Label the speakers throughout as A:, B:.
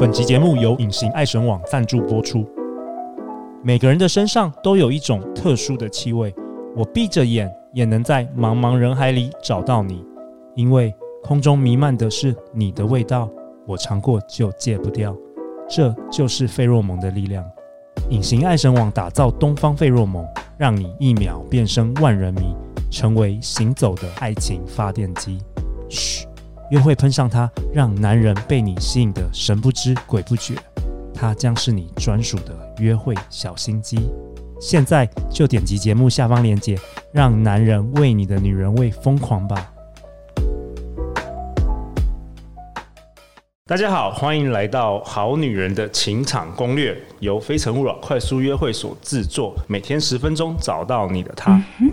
A: 本集节目由隐形爱神网赞助播出。每个人的身上都有一种特殊的气味，我闭着眼也能在茫茫人海里找到你，因为空中弥漫的是你的味道，我尝过就戒不掉。这就是费洛蒙的力量。隐形爱神网打造东方费洛蒙，让你一秒变身万人迷，成为行走的爱情发电机。嘘。约会喷上它，让男人被你吸引的神不知鬼不觉，它将是你专属的约会小心机。现在就点击节目下方链接，让男人为你的女人味疯狂吧！大家好，欢迎来到《好女人的情场攻略》，由非诚勿扰快速约会所制作，每天十分钟，找到你的他。嗯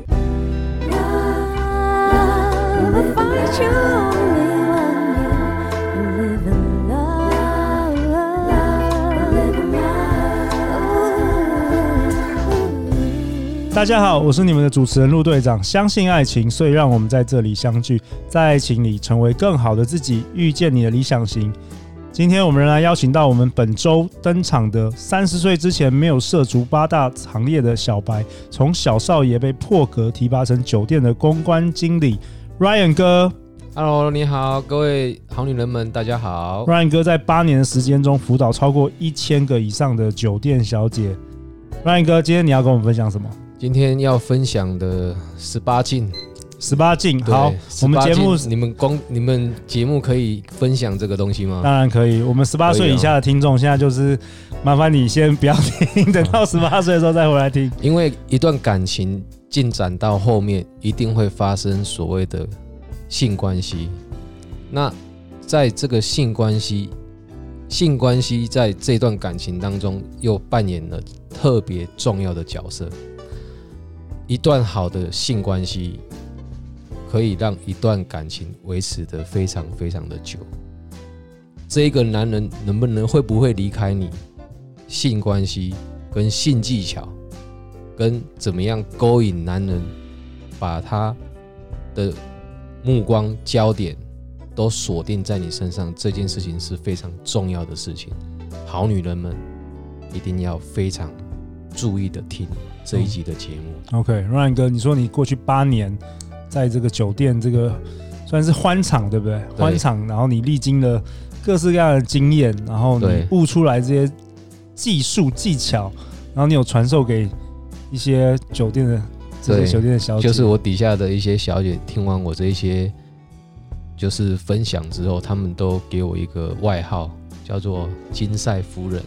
A: 大家好，我是你们的主持人陆队长。相信爱情，所以让我们在这里相聚，在爱情里成为更好的自己，遇见你的理想型。今天我们仍然邀请到我们本周登场的三十岁之前没有涉足八大行业的小白，从小少爷被破格提拔成酒店的公关经理，Ryan 哥。
B: Hello，你好，各位好女人们，大家好。
A: Ryan 哥在八年的时间中辅导超过一千个以上的酒店小姐。Ryan 哥，今天你要跟我们分享什么？
B: 今天要分享的十八禁，
A: 十八禁。好，我们节目，
B: 你们光你们节目可以分享这个东西吗？
A: 当然可以。我们十八岁以下的听众，现在就是麻烦你先不要听，等到 十八岁的时候再回来听。
B: 因为一段感情进展到后面，一定会发生所谓的性关系。那在这个性关系，性关系在这段感情当中又扮演了特别重要的角色。一段好的性关系可以让一段感情维持的非常非常的久。这一个男人能不能会不会离开你？性关系跟性技巧，跟怎么样勾引男人，把他的目光焦点都锁定在你身上，这件事情是非常重要的事情。好女人们一定要非常注意的听。这一集的节目。
A: 嗯，OK，Ryan 哥，你说你过去八年在这个酒店，这个算是欢场，对不对？对。欢场，然后你历经了各式各样的经验，然后你悟出来这些技术技巧，然后你有传授给一些酒店的这些酒店的小姐，
B: 就是我底下的一些小姐，听完我这一些就是分享之后，他们都给我一个外号，叫做“金赛夫人”。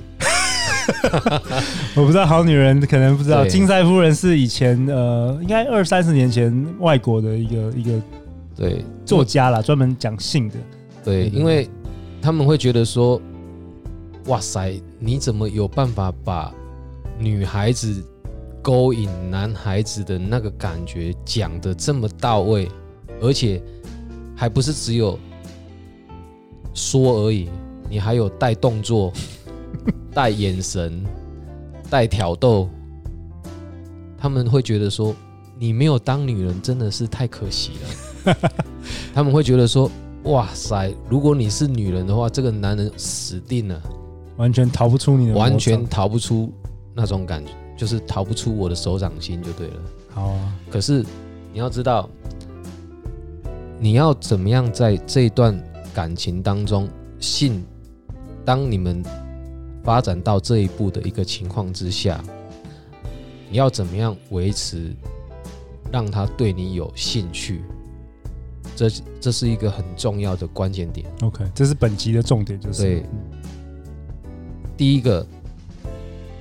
A: 我不知道好女人可能不知道，金赛夫人是以前呃，应该二三十年前外国的一个一个
B: 对
A: 作家啦，专门讲性的。
B: 对，因为他们会觉得说，哇塞，你怎么有办法把女孩子勾引男孩子的那个感觉讲的这么到位，而且还不是只有说而已，你还有带动作。带眼神，带挑逗，他们会觉得说你没有当女人真的是太可惜了。他们会觉得说，哇塞，如果你是女人的话，这个男人死定了，
A: 完全逃不出你的，
B: 完全逃不出那种感觉，就是逃不出我的手掌心就对了。
A: 好啊，
B: 可是你要知道，你要怎么样在这段感情当中，性，当你们。发展到这一步的一个情况之下，你要怎么样维持让他对你有兴趣？这这是一个很重要的关键点。
A: OK，这是本集的重点，就是
B: 对。第一个，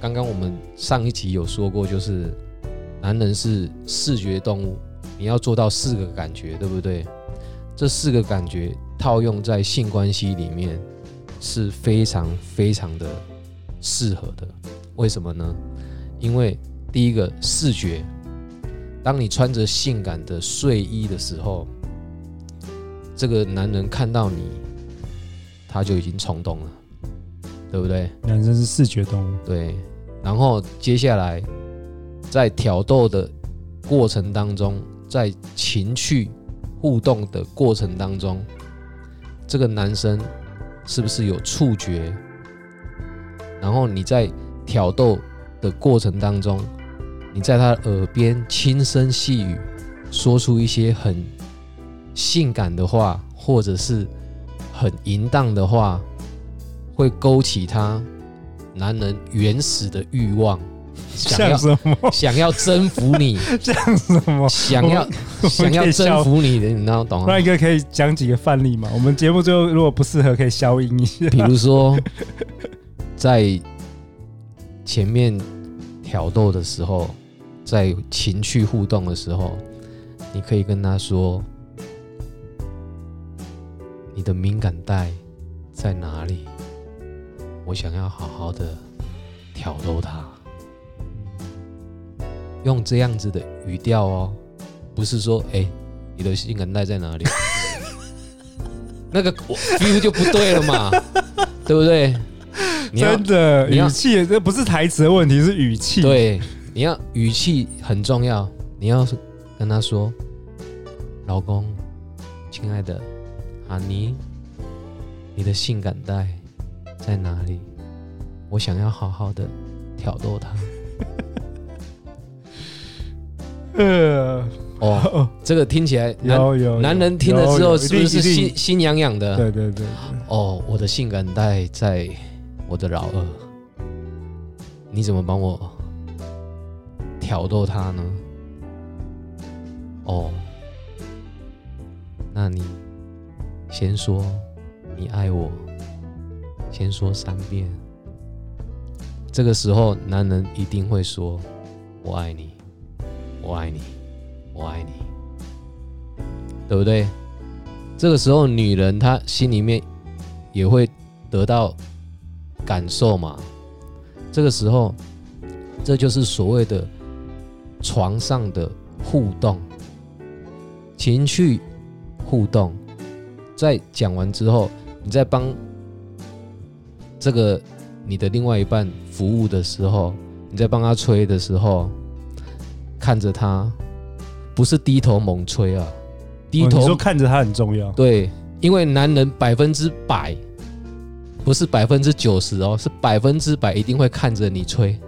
B: 刚刚我们上一集有说过，就是男人是视觉动物，你要做到四个感觉，对不对？这四个感觉套用在性关系里面是非常非常的。适合的，为什么呢？因为第一个视觉，当你穿着性感的睡衣的时候，这个男人看到你，他就已经冲动了，对不对？
A: 男生是视觉动物，
B: 对。然后接下来在挑逗的过程当中，在情趣互动的过程当中，这个男生是不是有触觉？然后你在挑逗的过程当中，你在他耳边轻声细语，说出一些很性感的话，或者是很淫荡的话，会勾起他男人原始的欲望。想要什么？想要征服你？
A: 像什么？
B: 想要想要征服你的，你知道懂吗？
A: 那一个可以讲几个范例吗？我们节目最后如果不适合，可以消音一下。
B: 比如说，在前面挑逗的时候，在情趣互动的时候，你可以跟他说：“你的敏感带在哪里？我想要好好的挑逗他。”用这样子的语调哦，不是说哎、你的性感带在哪里？那个 feel 就不对了嘛，对不对？
A: 真的语气，这不是台词的问题，是语气。
B: 对，你要语气很重要。你要跟他说：“老公，亲爱的，哈尼，你的性感带在哪里？我想要好好的挑逗他。”
A: 呃，
B: 哦，这个听起来
A: 有有
B: 男人听了之后是不是心心痒痒的？
A: 对对对。
B: 哦，我的性感带在我的老二，你怎么帮我挑逗他呢？哦，那你先说你爱我，先说三遍。这个时候，男人一定会说：“我爱你。”我爱你，我爱你，对不对？这个时候，女人她心里面也会得到感受嘛。这个时候，这就是所谓的床上的互动、情绪互动。在讲完之后，你在帮这个你的另外一半服务的时候，你在帮他吹的时候。看着他，不是低头猛吹啊，低
A: 头、看着他很重要。
B: 对，因为男人百分之百，不是百分之九十哦，是百分之百一定会看着你吹。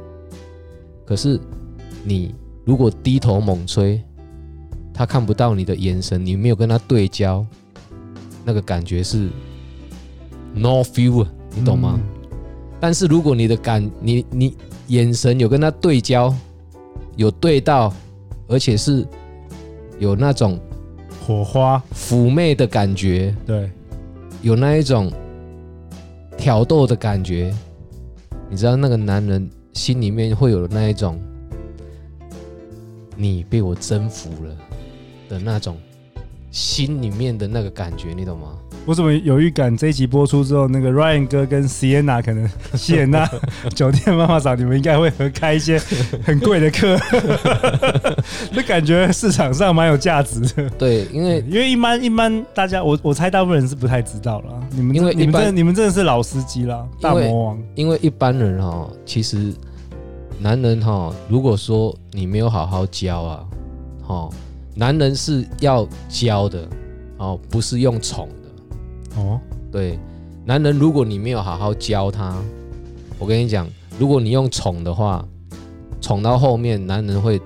B: 可是你如果低头猛吹，他看不到你的眼神，你没有跟他对焦，那个感觉是 no feel，你懂吗？嗯、但是如果你的感，你你眼神有跟他对焦。有对到，而且是有那种
A: 火花
B: 妩媚的感觉，
A: 对，
B: 有那一种挑逗的感觉，你知道那个男人心里面会有那一种你被我征服了的那种心里面的那个感觉，你懂吗？
A: 我怎么有预感？这一集播出之后，那个 Ryan 哥跟 Sienna 可能，Sienna 酒店妈妈桑，你们应该会合开一些很贵的课，那感觉市场上蛮有价值的。
B: 对，因为
A: 因为一般一般大家，我我猜大部分人是不太知道了。你们因为你们真的你们真的是老司机啦，大魔王。
B: 因为一般人哈，其实男人哈，如果说你没有好好教啊，哈，男人是要教的哦，不是用宠。
A: 哦，
B: 对，男人，如果你没有好好教他，我跟你讲，如果你用宠的话，宠到后面，男人会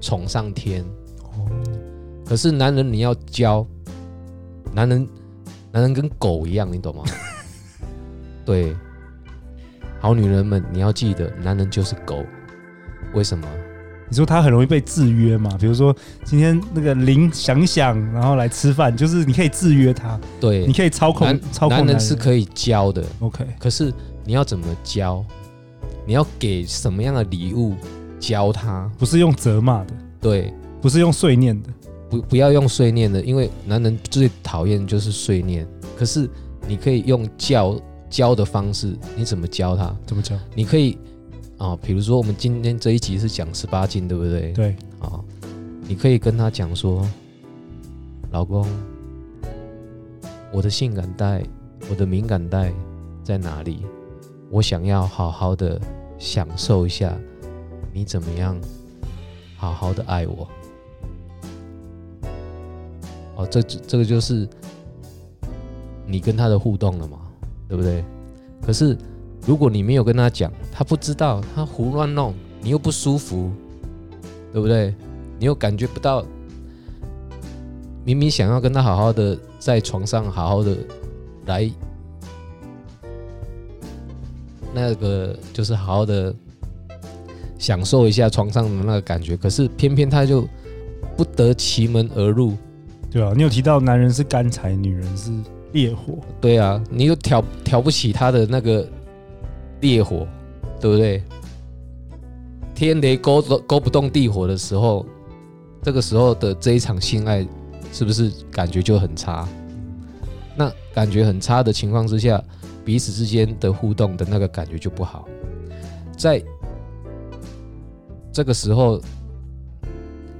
B: 宠上天。哦，可是男人你要教，男人，男人跟狗一样，你懂吗？对，好女人们，你要记得，男人就是狗，为什么？
A: 你说他很容易被制约嘛？比如说今天那个铃响响，然后来吃饭，就是你可以制约他，
B: 对，
A: 你可以操控，
B: 男
A: 操控。
B: 男人是可以教的
A: ，OK。
B: 可是你要怎么教？你要给什么样的礼物教他？
A: 不是用责骂的，
B: 对，
A: 不是用碎念的，
B: 不不要用碎念的，因为男人最讨厌就是碎念。可是你可以用教教的方式，你怎么教他？
A: 怎么教？
B: 你可以。啊，比如说我们今天这一集是讲十八禁，对不对？
A: 对。
B: 啊，你可以跟他讲说，老公，我的性感带，我的敏感带在哪里？我想要好好的享受一下，你怎么样？好好的爱我。哦，这这个就是你跟他的互动了嘛，对不对？可是如果你没有跟他讲，他不知道，他胡乱弄，你又不舒服，对不对？你又感觉不到，明明想要跟他好好的在床上好好的来，那个就是好好的享受一下床上的那个感觉，可是偏偏他就不得其门而入。
A: 对啊，你有提到男人是干柴，女人是烈火。
B: 对啊，你又挑挑不起他的那个烈火，对不对？天雷勾勾不动地火的时候，这个时候的这一场性爱，是不是感觉就很差？那感觉很差的情况之下，彼此之间的互动的那个感觉就不好。在这个时候，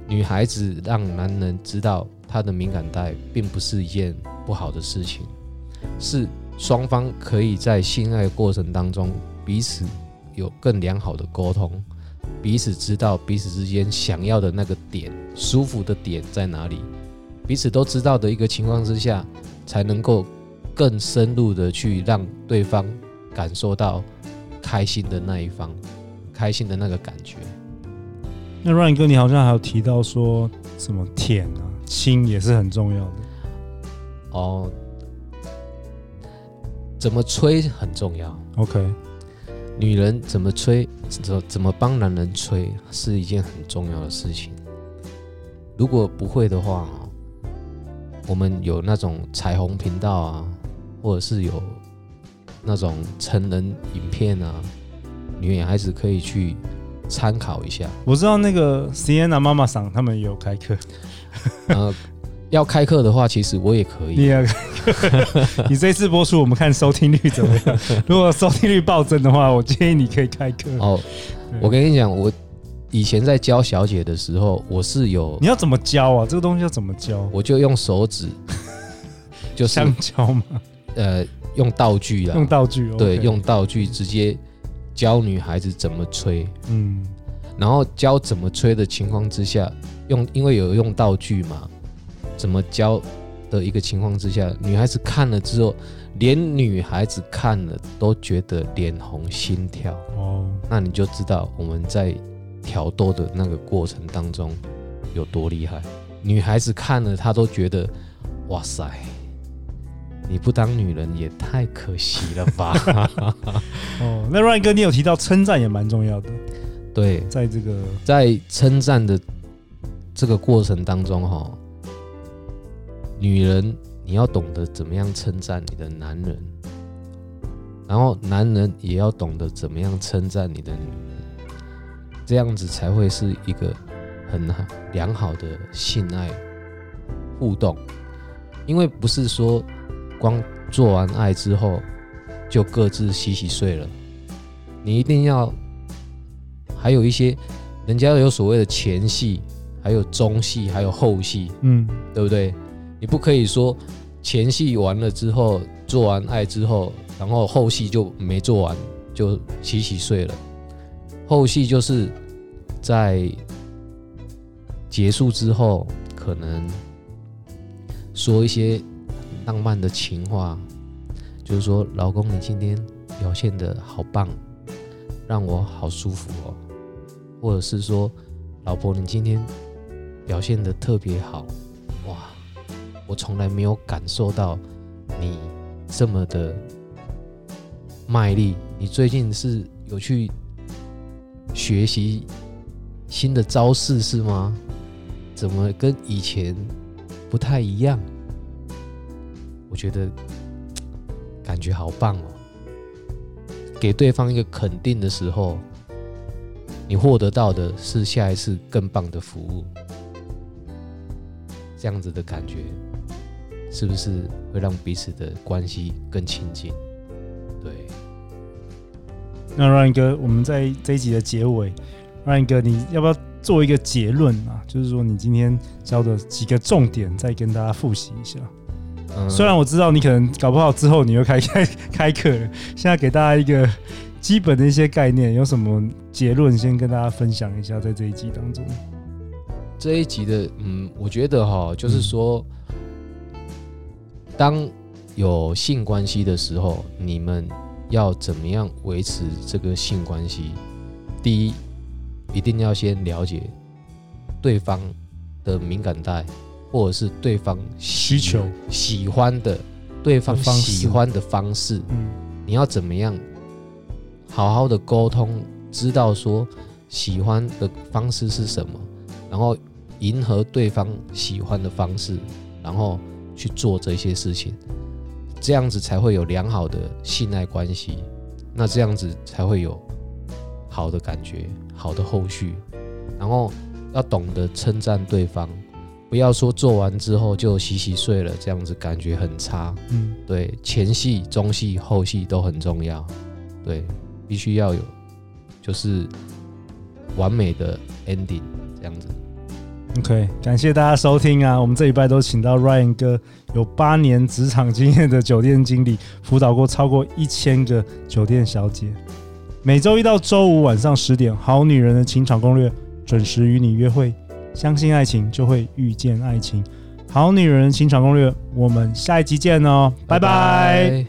B: 女孩子让男人知道。她的敏感带并不是一件不好的事情，是双方可以在性爱过程当中彼此有更良好的沟通，彼此知道彼此之间想要的那个点、舒服的点在哪里，彼此都知道的一个情况之下，才能够更深入的去让对方感受到开心的那一方，开心的那个感觉。
A: 那 Ryan 哥，你好像还有提到说什么舔啊？亲也是很重要的
B: 哦，怎么吹很重要。
A: OK，
B: 女人怎么吹，怎怎么帮男人吹是一件很重要的事情。如果不会的话，我们有那种彩虹频道啊，或者是有那种成人影片啊，女孩子可以去参考一下。
A: 我知道那个 Sienna 妈妈桑他们也有开课。
B: 呃，要开课的话，其实我也可以。你
A: 这次播出，我们看收听率怎么样？如果收听率暴增的话，我建议你可以开课。
B: 哦，我跟你讲，我以前在教小姐的时候，我是有。
A: 你要怎么教啊？这个东西要怎么教？
B: 我就用手指，
A: 就香蕉吗？
B: 呃，用道具啊，
A: 用道具。
B: 对，用道具直接教女孩子怎么吹。嗯，然后教怎么吹的情况之下。用，因为有用道具嘛，怎么教的一个情况之下，女孩子看了之后，连女孩子看了都觉得脸红心跳哦，那你就知道我们在挑逗的那个过程当中有多厉害。女孩子看了，她都觉得哇塞，你不当女人也太可惜了吧？
A: 哦，那 Ryan 哥，你有提到称赞也蛮重要的，
B: 对，
A: 在这个
B: 在称赞的。这个过程当中，哈，女人你要懂得怎么样称赞你的男人，然后男人也要懂得怎么样称赞你的女人，这样子才会是一个很好良好的性爱互动。因为不是说光做完爱之后就各自洗洗睡了，你一定要还有一些人家有所谓的前戏。还有中戏，还有后戏，嗯，对不对？不可以说前戏完了之后，做完爱之后，然后后戏就没做完就洗洗睡了。后戏就是在结束之后，可能说一些浪漫的情话，就是说，老公，你今天表现的好棒，让我好舒服哦。或者是说，老婆，你今天。表现的特别好，我从来没有感受到你这么的卖力。你最近是有去学习新的招式是吗？怎么跟以前不太一样？我觉得感觉好棒哦！给对方一个肯定的时候，你获得到的是下一次更棒的服务。这样子的感觉，是不是会让彼此的关系更亲近？对。
A: 那 Ryan 哥，我们在这一集的结尾，Ryan 哥，你要不要做一个结论啊？就是说，你今天教的几个重点，再跟大家复习一下。嗯。虽然我知道你可能搞不好之后你又开开 开课了，现在给大家一个基本的一些概念，有什么结论先跟大家分享一下，在这一集当中。
B: 这一集的，嗯，我觉得哈，就是说，当有性关系的时候，你们要怎么样维持这个性关系？第一，一定要先了解对方的敏感带，或者是对方
A: 需求、
B: 喜欢的、对方喜欢的方式。
A: 嗯，
B: 你要怎么样好好的沟通，知道说喜欢的方式是什么，然后迎合对方喜欢的方式，然后去做这些事情。这样子才会有良好的信赖关系，那这样子才会有好的感觉、好的后续。然后要懂得称赞对方，不要说做完之后就洗洗睡了，这样子感觉很差。
A: 嗯，
B: 对，前戏、中戏、后戏都很重要。对，必须要有，就是完美的 ending 这样子。
A: OK，感谢大家收听啊！我们这礼拜都请到 Ryan 哥，有八年职场经验的酒店经理，辅导过超过一千个酒店小姐。每周一到周五晚上十点，《好女人的情场攻略》准时与你约会。相信爱情，就会遇见爱情。《好女人的情场攻略》，我们下一集见哦，拜拜。